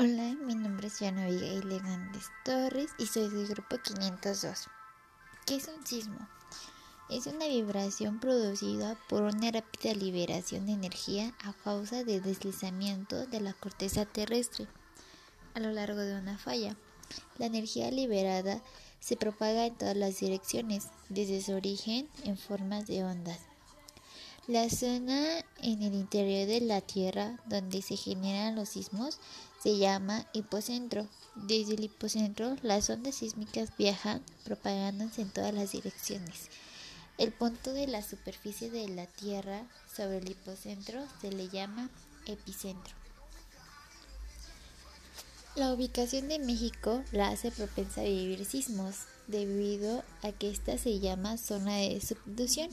Hola, mi nombre es Yana Abigail Hernández Torres y soy del grupo 502. ¿Qué es un sismo? Es una vibración producida por una rápida liberación de energía a causa del deslizamiento de la corteza terrestre a lo largo de una falla. La energía liberada se propaga en todas las direcciones, desde su origen en formas de ondas. La zona en el interior de la Tierra donde se generan los sismos se llama hipocentro. Desde el hipocentro, las ondas sísmicas viajan propagándose en todas las direcciones. El punto de la superficie de la Tierra sobre el hipocentro se le llama epicentro. La ubicación de México la hace propensa a vivir sismos, debido a que esta se llama zona de subducción.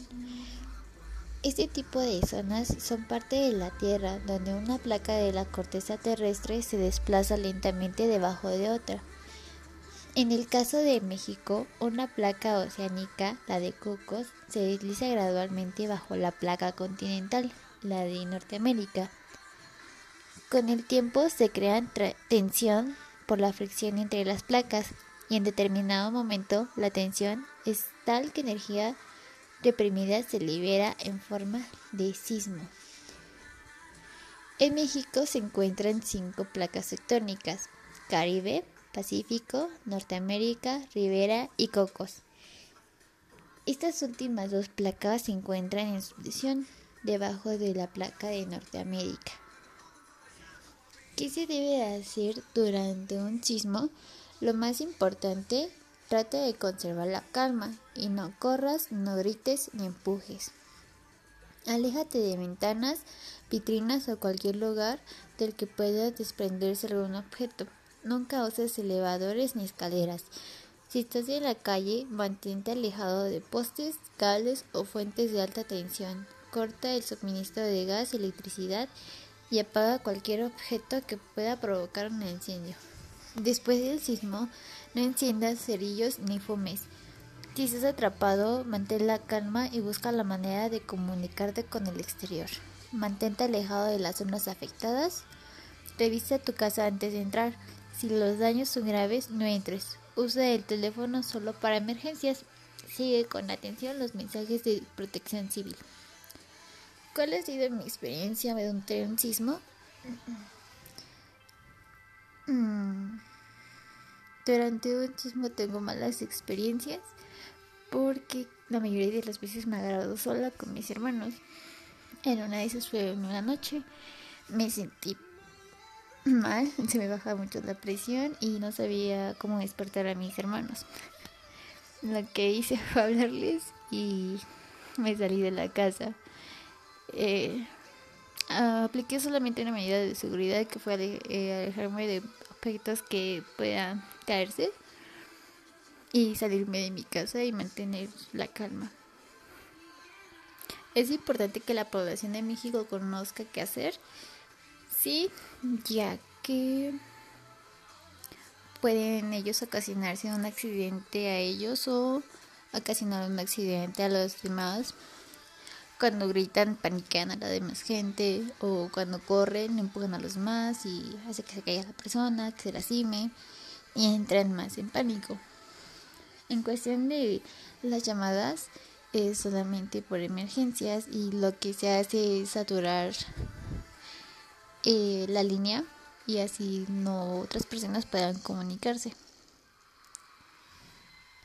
Este tipo de zonas son parte de la Tierra, donde una placa de la corteza terrestre se desplaza lentamente debajo de otra. En el caso de México, una placa oceánica, la de Cocos, se desliza gradualmente bajo la placa continental, la de Norteamérica. Con el tiempo se crea tensión por la fricción entre las placas y en determinado momento la tensión es tal que energía reprimida se libera en forma de sismo. En México se encuentran cinco placas tectónicas, Caribe, Pacífico, Norteamérica, Ribera y Cocos. Estas últimas dos placas se encuentran en subdivisión debajo de la placa de Norteamérica. ¿Qué se debe hacer durante un sismo? Lo más importante Trata de conservar la calma y no corras, no grites ni empujes. Aléjate de ventanas, vitrinas o cualquier lugar del que pueda desprenderse algún objeto. Nunca uses elevadores ni escaleras. Si estás en la calle, mantente alejado de postes, cables o fuentes de alta tensión. Corta el suministro de gas y electricidad y apaga cualquier objeto que pueda provocar un incendio. Después del sismo, no enciendas cerillos ni fumes. Si estás atrapado, mantén la calma y busca la manera de comunicarte con el exterior. Mantente alejado de las zonas afectadas. Revisa tu casa antes de entrar. Si los daños son graves, no entres. Usa el teléfono solo para emergencias. Sigue con atención los mensajes de protección civil. ¿Cuál ha sido mi experiencia durante un sismo? Mm. Durante un sismo tengo malas experiencias porque la mayoría de las veces me agarrado sola con mis hermanos. En una de esas fue en una noche. Me sentí mal, se me bajaba mucho la presión y no sabía cómo despertar a mis hermanos. Lo que hice fue hablarles y me salí de la casa. Eh, apliqué solamente una medida de seguridad que fue eh, alejarme de objetos que puedan caerse y salirme de mi casa y mantener la calma. Es importante que la población de México conozca qué hacer, sí, ya que pueden ellos ocasionarse un accidente a ellos o ocasionar un accidente a los demás. Cuando gritan, paniquean a la demás gente, o cuando corren, empujan a los demás y hace que se caiga la persona, que se lastime y entran más en pánico. En cuestión de las llamadas, es solamente por emergencias y lo que se hace es saturar eh, la línea y así no otras personas puedan comunicarse.